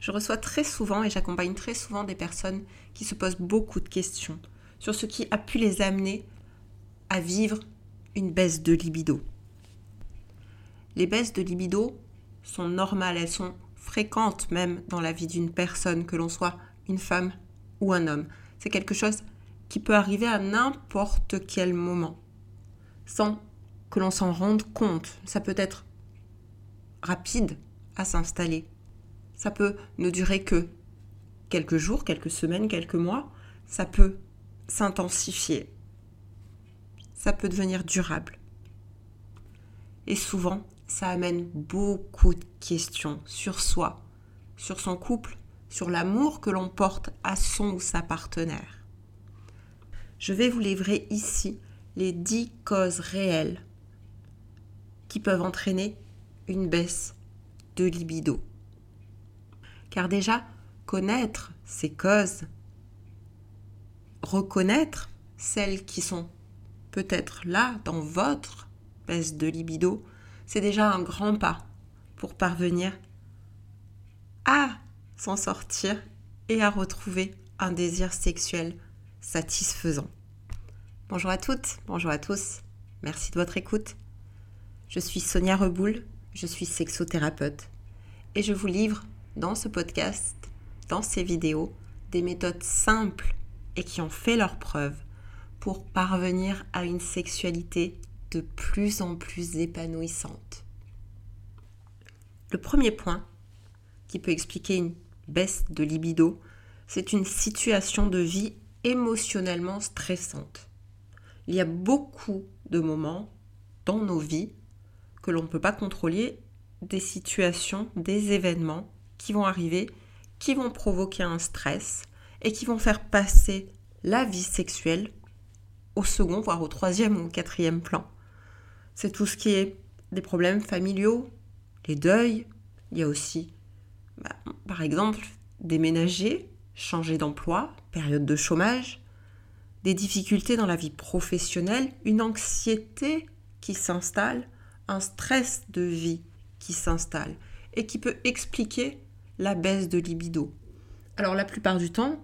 Je reçois très souvent et j'accompagne très souvent des personnes qui se posent beaucoup de questions sur ce qui a pu les amener à vivre une baisse de libido. Les baisses de libido sont normales, elles sont fréquentes même dans la vie d'une personne, que l'on soit une femme ou un homme. C'est quelque chose qui peut arriver à n'importe quel moment, sans que l'on s'en rende compte. Ça peut être rapide à s'installer. Ça peut ne durer que quelques jours, quelques semaines, quelques mois. Ça peut s'intensifier. Ça peut devenir durable. Et souvent, ça amène beaucoup de questions sur soi, sur son couple, sur l'amour que l'on porte à son ou sa partenaire. Je vais vous livrer ici les 10 causes réelles qui peuvent entraîner une baisse de libido. Car déjà, connaître ces causes, reconnaître celles qui sont peut-être là dans votre baisse de libido, c'est déjà un grand pas pour parvenir à s'en sortir et à retrouver un désir sexuel satisfaisant. Bonjour à toutes, bonjour à tous, merci de votre écoute. Je suis Sonia Reboul, je suis sexothérapeute et je vous livre dans ce podcast, dans ces vidéos, des méthodes simples et qui ont fait leur preuve pour parvenir à une sexualité de plus en plus épanouissante. Le premier point qui peut expliquer une baisse de libido, c'est une situation de vie émotionnellement stressante. Il y a beaucoup de moments dans nos vies que l'on ne peut pas contrôler, des situations, des événements qui vont arriver, qui vont provoquer un stress et qui vont faire passer la vie sexuelle au second, voire au troisième ou au quatrième plan. C'est tout ce qui est des problèmes familiaux, les deuils. Il y a aussi, bah, par exemple, déménager, changer d'emploi, période de chômage, des difficultés dans la vie professionnelle, une anxiété qui s'installe, un stress de vie qui s'installe et qui peut expliquer la baisse de libido. Alors la plupart du temps,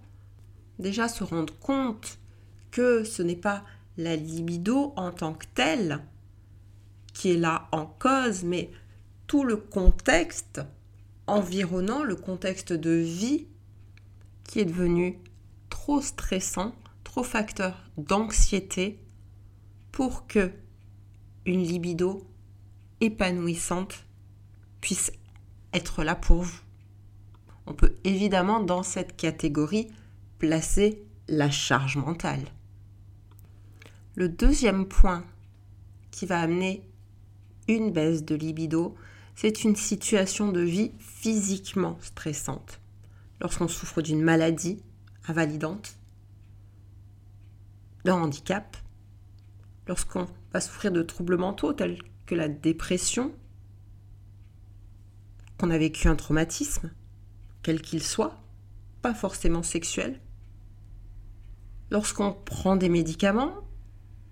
déjà se rendre compte que ce n'est pas la libido en tant que telle qui est là en cause, mais tout le contexte environnant, le contexte de vie qui est devenu trop stressant, trop facteur d'anxiété pour que une libido épanouissante puisse être là pour vous. On peut évidemment dans cette catégorie placer la charge mentale. Le deuxième point qui va amener une baisse de libido, c'est une situation de vie physiquement stressante. Lorsqu'on souffre d'une maladie invalidante, d'un handicap, lorsqu'on va souffrir de troubles mentaux tels que la dépression, qu'on a vécu un traumatisme, quel qu'il soit, pas forcément sexuel, lorsqu'on prend des médicaments,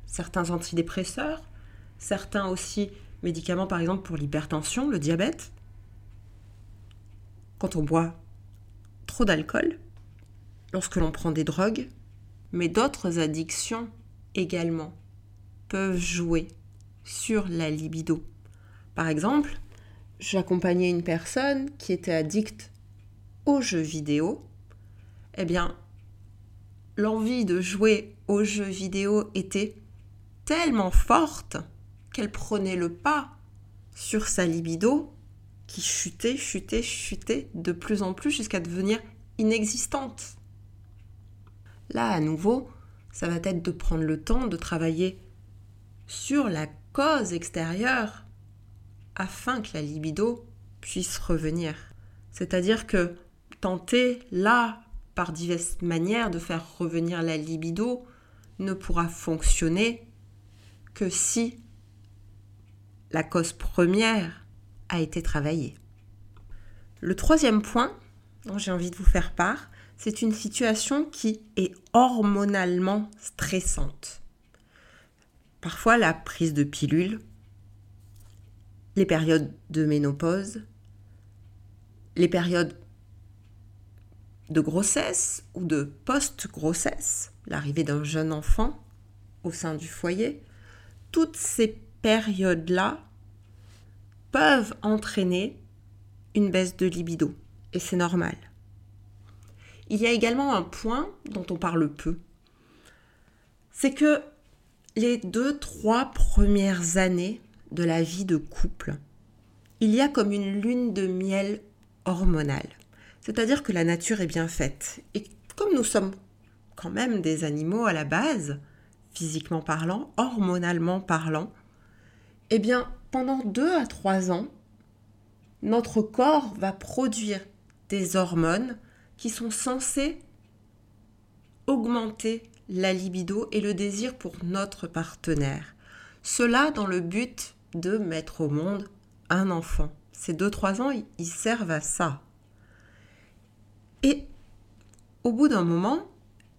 certains antidépresseurs, certains aussi médicaments par exemple pour l'hypertension, le diabète, quand on boit trop d'alcool, lorsque l'on prend des drogues, mais d'autres addictions également peuvent jouer sur la libido. Par exemple, j'accompagnais une personne qui était addicte jeux vidéo. Eh bien, l'envie de jouer aux jeux vidéo était tellement forte qu'elle prenait le pas sur sa libido qui chutait, chutait, chutait de plus en plus jusqu'à devenir inexistante. Là, à nouveau, ça va être de prendre le temps de travailler sur la cause extérieure afin que la libido puisse revenir. C'est-à-dire que tenter là, par diverses manières, de faire revenir la libido ne pourra fonctionner que si la cause première a été travaillée. Le troisième point dont j'ai envie de vous faire part, c'est une situation qui est hormonalement stressante. Parfois la prise de pilules, les périodes de ménopause, les périodes de grossesse ou de post-grossesse, l'arrivée d'un jeune enfant au sein du foyer, toutes ces périodes-là peuvent entraîner une baisse de libido. Et c'est normal. Il y a également un point dont on parle peu. C'est que les deux, trois premières années de la vie de couple, il y a comme une lune de miel hormonale. C'est-à-dire que la nature est bien faite. Et comme nous sommes quand même des animaux à la base, physiquement parlant, hormonalement parlant, eh bien, pendant deux à trois ans, notre corps va produire des hormones qui sont censées augmenter la libido et le désir pour notre partenaire. Cela dans le but de mettre au monde un enfant. Ces deux trois ans, ils servent à ça. Au bout d'un moment,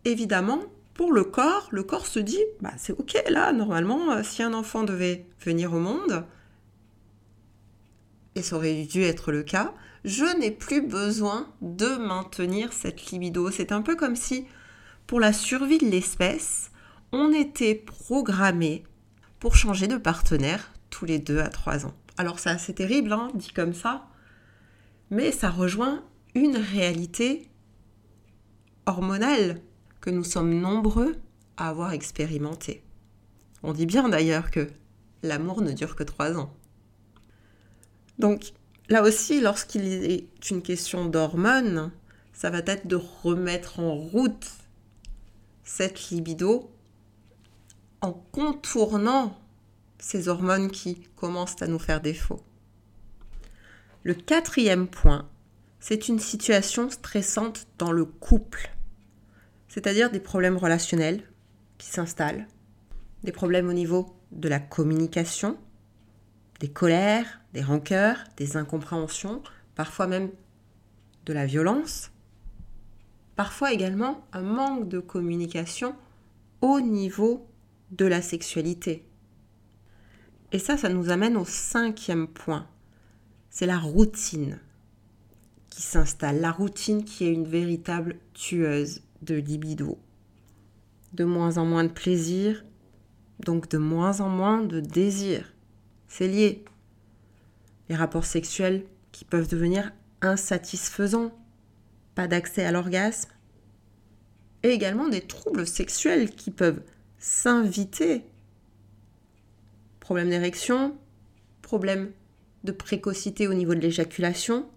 évidemment, pour le corps, le corps se dit, bah, c'est ok là, normalement, euh, si un enfant devait venir au monde, et ça aurait dû être le cas, je n'ai plus besoin de maintenir cette libido. C'est un peu comme si, pour la survie de l'espèce, on était programmé pour changer de partenaire tous les deux à trois ans. Alors c'est assez terrible, hein, dit comme ça, mais ça rejoint une réalité hormonale que nous sommes nombreux à avoir expérimenté. On dit bien d'ailleurs que l'amour ne dure que trois ans. Donc là aussi, lorsqu'il est une question d'hormones, ça va être de remettre en route cette libido en contournant ces hormones qui commencent à nous faire défaut. Le quatrième point, c'est une situation stressante dans le couple, c'est-à-dire des problèmes relationnels qui s'installent, des problèmes au niveau de la communication, des colères, des rancœurs, des incompréhensions, parfois même de la violence, parfois également un manque de communication au niveau de la sexualité. Et ça, ça nous amène au cinquième point, c'est la routine qui s'installe, la routine qui est une véritable tueuse de libido. De moins en moins de plaisir, donc de moins en moins de désir. C'est lié. Les rapports sexuels qui peuvent devenir insatisfaisants, pas d'accès à l'orgasme, et également des troubles sexuels qui peuvent s'inviter. Problème d'érection, problème de précocité au niveau de l'éjaculation,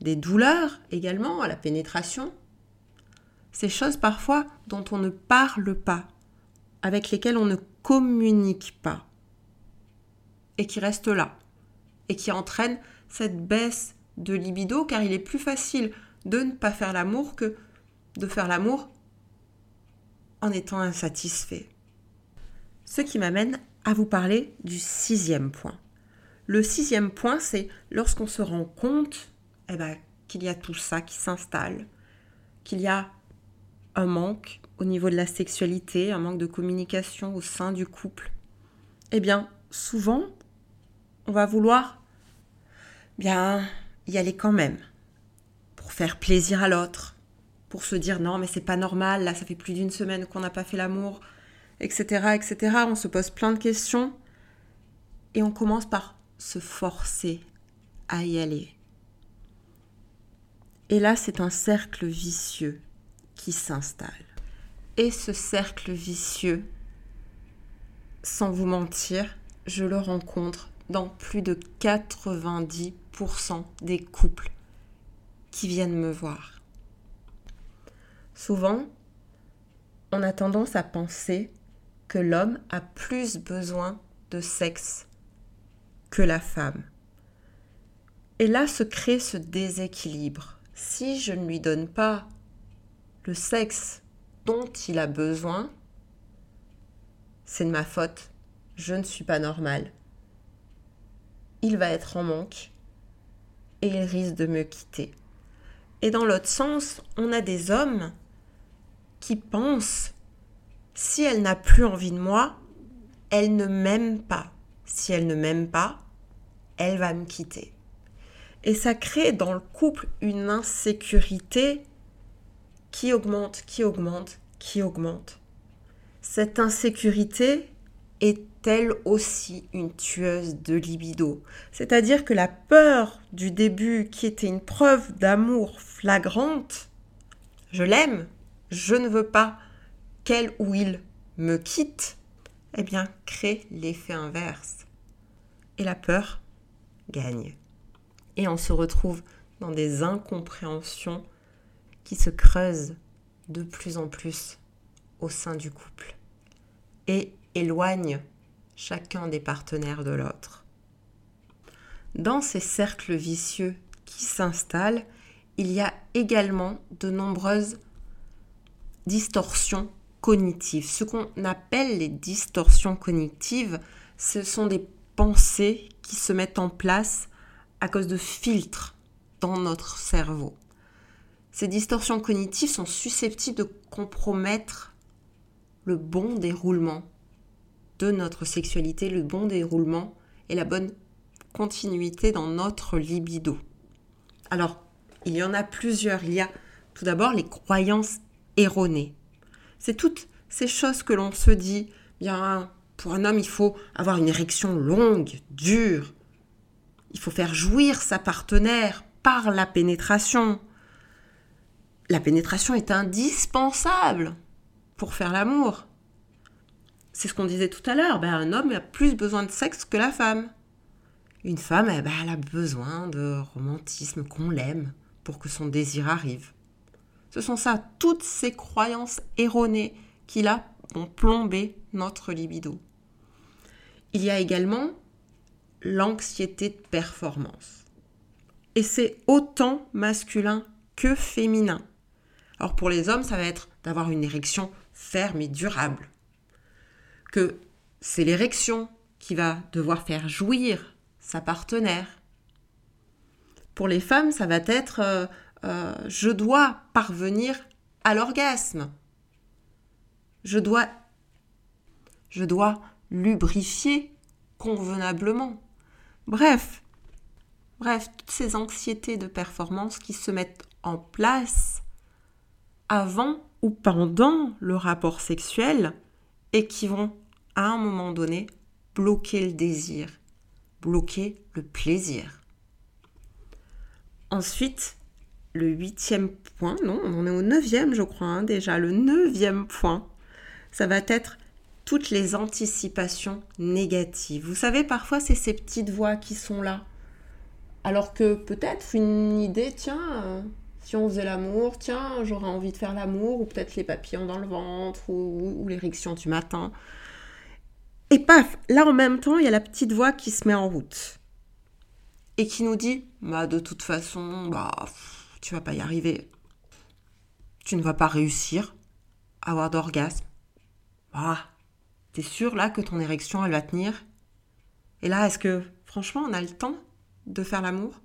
des douleurs également à la pénétration. Ces choses parfois dont on ne parle pas, avec lesquelles on ne communique pas, et qui restent là, et qui entraînent cette baisse de libido, car il est plus facile de ne pas faire l'amour que de faire l'amour en étant insatisfait. Ce qui m'amène à vous parler du sixième point. Le sixième point, c'est lorsqu'on se rend compte eh ben, qu'il y a tout ça qui s'installe, qu'il y a un manque au niveau de la sexualité, un manque de communication au sein du couple, eh bien, souvent, on va vouloir bien y aller quand même pour faire plaisir à l'autre, pour se dire non mais c'est pas normal, là ça fait plus d'une semaine qu'on n'a pas fait l'amour, etc., etc. On se pose plein de questions et on commence par se forcer à y aller. Et là, c'est un cercle vicieux s'installe. Et ce cercle vicieux, sans vous mentir, je le rencontre dans plus de 90% des couples qui viennent me voir. Souvent, on a tendance à penser que l'homme a plus besoin de sexe que la femme. Et là se crée ce déséquilibre si je ne lui donne pas le sexe dont il a besoin, c'est de ma faute. Je ne suis pas normale. Il va être en manque et il risque de me quitter. Et dans l'autre sens, on a des hommes qui pensent si elle n'a plus envie de moi, elle ne m'aime pas. Si elle ne m'aime pas, elle va me quitter. Et ça crée dans le couple une insécurité qui augmente, qui augmente, qui augmente. Cette insécurité est elle aussi une tueuse de libido? C'est-à-dire que la peur du début, qui était une preuve d'amour flagrante, je l'aime, je ne veux pas qu'elle ou il me quitte, eh bien, crée l'effet inverse. Et la peur gagne. Et on se retrouve dans des incompréhensions qui se creusent de plus en plus au sein du couple et éloignent chacun des partenaires de l'autre. Dans ces cercles vicieux qui s'installent, il y a également de nombreuses distorsions cognitives. Ce qu'on appelle les distorsions cognitives, ce sont des pensées qui se mettent en place à cause de filtres dans notre cerveau. Ces distorsions cognitives sont susceptibles de compromettre le bon déroulement de notre sexualité, le bon déroulement et la bonne continuité dans notre libido. Alors, il y en a plusieurs. Il y a tout d'abord les croyances erronées. C'est toutes ces choses que l'on se dit, bien, pour un homme, il faut avoir une érection longue, dure. Il faut faire jouir sa partenaire par la pénétration. La pénétration est indispensable pour faire l'amour c'est ce qu'on disait tout à l'heure, ben, un homme a plus besoin de sexe que la femme. Une femme, ben, elle a besoin de romantisme, qu'on l'aime, pour que son désir arrive. Ce sont ça, toutes ces croyances erronées qui là ont plombé notre libido. Il y a également l'anxiété de performance. Et c'est autant masculin que féminin. Alors pour les hommes, ça va être d'avoir une érection ferme et durable que c'est l'érection qui va devoir faire jouir sa partenaire. Pour les femmes, ça va être euh, euh, je dois parvenir à l'orgasme. Je dois, je dois lubrifier convenablement. Bref, bref, toutes ces anxiétés de performance qui se mettent en place avant ou pendant le rapport sexuel et qui vont à un moment donné bloquer le désir, bloquer le plaisir. Ensuite, le huitième point, non, on en est au neuvième, je crois, hein, déjà, le neuvième point, ça va être toutes les anticipations négatives. Vous savez, parfois, c'est ces petites voix qui sont là. Alors que peut-être une idée, tiens, euh, si on faisait l'amour, tiens, j'aurais envie de faire l'amour, ou peut-être les papillons dans le ventre, ou, l'érection du matin. Et paf, là en même temps, il y a la petite voix qui se met en route et qui nous dit bah de toute façon, bah tu vas pas y arriver. Tu ne vas pas réussir à avoir d'orgasme. Ah, t'es sûr là que ton érection elle va tenir? Et là, est-ce que franchement on a le temps de faire l'amour?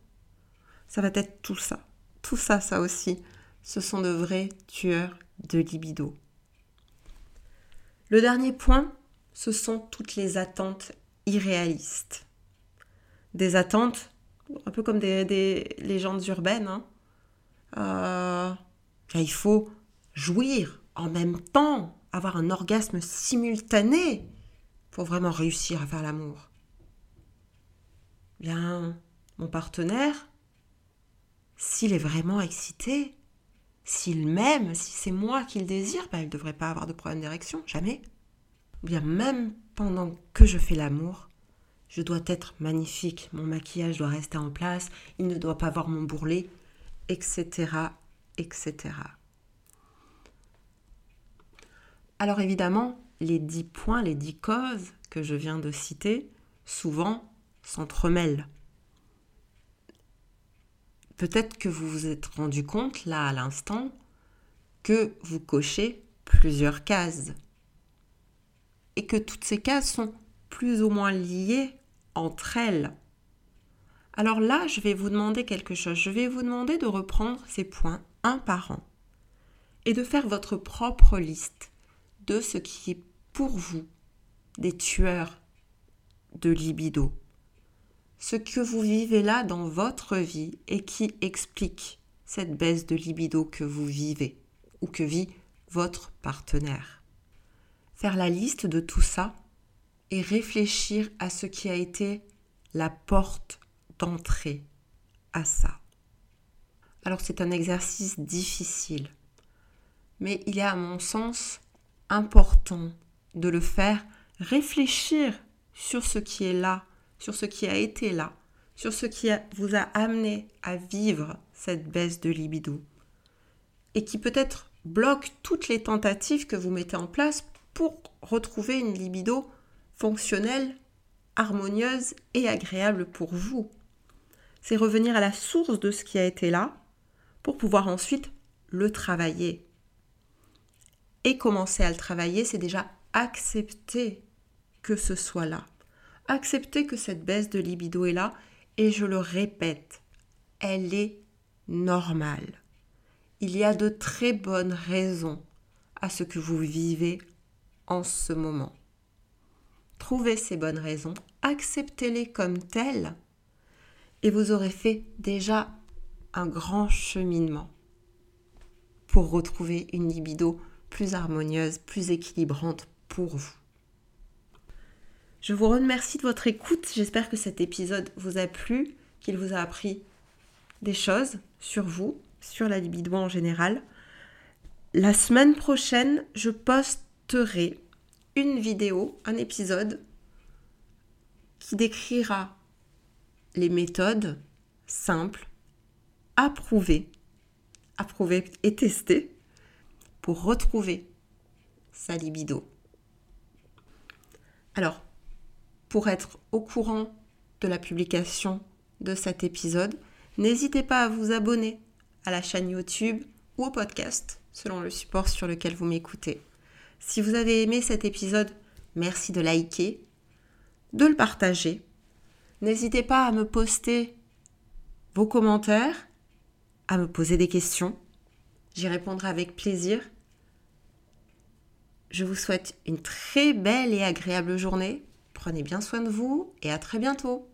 Ça va être tout ça. Tout ça, ça aussi. Ce sont de vrais tueurs de libido. Le dernier point, ce sont toutes les attentes irréalistes. Des attentes, un peu comme des, légendes urbaines. Hein. Euh, il faut jouir en même temps, avoir un orgasme simultané pour vraiment réussir à faire l'amour. Bien, mon partenaire, s'il est vraiment excité, s'il m'aime, si c'est moi qui le désire, ben, il ne devrait pas avoir de problème d'érection, jamais ou bien même pendant que je fais l'amour, je dois être magnifique, mon maquillage doit rester en place, il ne doit pas voir mon bourrelet, etc., etc. Alors évidemment, les dix points, les dix causes que je viens de citer, souvent s'entremêlent. Peut-être que vous vous êtes rendu compte, là à l'instant, que vous cochez plusieurs cases et que toutes ces cases sont plus ou moins liées entre elles. Alors là, je vais vous demander quelque chose. Je vais vous demander de reprendre ces points un par un et de faire votre propre liste de ce qui est pour vous des tueurs de libido. Ce que vous vivez là dans votre vie et qui explique cette baisse de libido que vous vivez. ou que vit votre partenaire. Faire la liste de tout ça et réfléchir à ce qui a été la porte d'entrée à ça. Alors c'est un exercice difficile, mais il est à mon sens important de le faire réfléchir sur ce qui est là, sur ce qui a été là, sur ce qui vous a amené à vivre cette baisse de libido et qui peut-être bloque toutes les tentatives que vous mettez en place pour retrouver une libido fonctionnelle, harmonieuse et agréable pour vous. C'est revenir à la source de ce qui a été là pour pouvoir ensuite le travailler. Et commencer à le travailler, c'est déjà accepter que ce soit là. Accepter que cette baisse de libido est là et je le répète, elle est normale. Il y a de très bonnes raisons à ce que vous vivez en ce moment. Trouvez ces bonnes raisons, acceptez-les comme telles et vous aurez fait déjà un grand cheminement pour retrouver une libido plus harmonieuse, plus équilibrante pour vous. Je vous remercie de votre écoute. J'espère que cet épisode vous a plu, qu'il vous a appris des choses sur vous, sur la libido en général. La semaine prochaine, je posterai une vidéo, un épisode qui décrira les méthodes simples, approuvées, approuvées et testées pour retrouver sa libido. Alors, pour être au courant de la publication de cet épisode, n'hésitez pas à vous abonner à la chaîne YouTube ou au podcast, selon le support sur lequel vous m'écoutez. Si vous avez aimé cet épisode, merci de liker, de le partager. N'hésitez pas à me poster vos commentaires, à me poser des questions. J'y répondrai avec plaisir. Je vous souhaite une très belle et agréable journée Prenez bien soin de vous et à très bientôt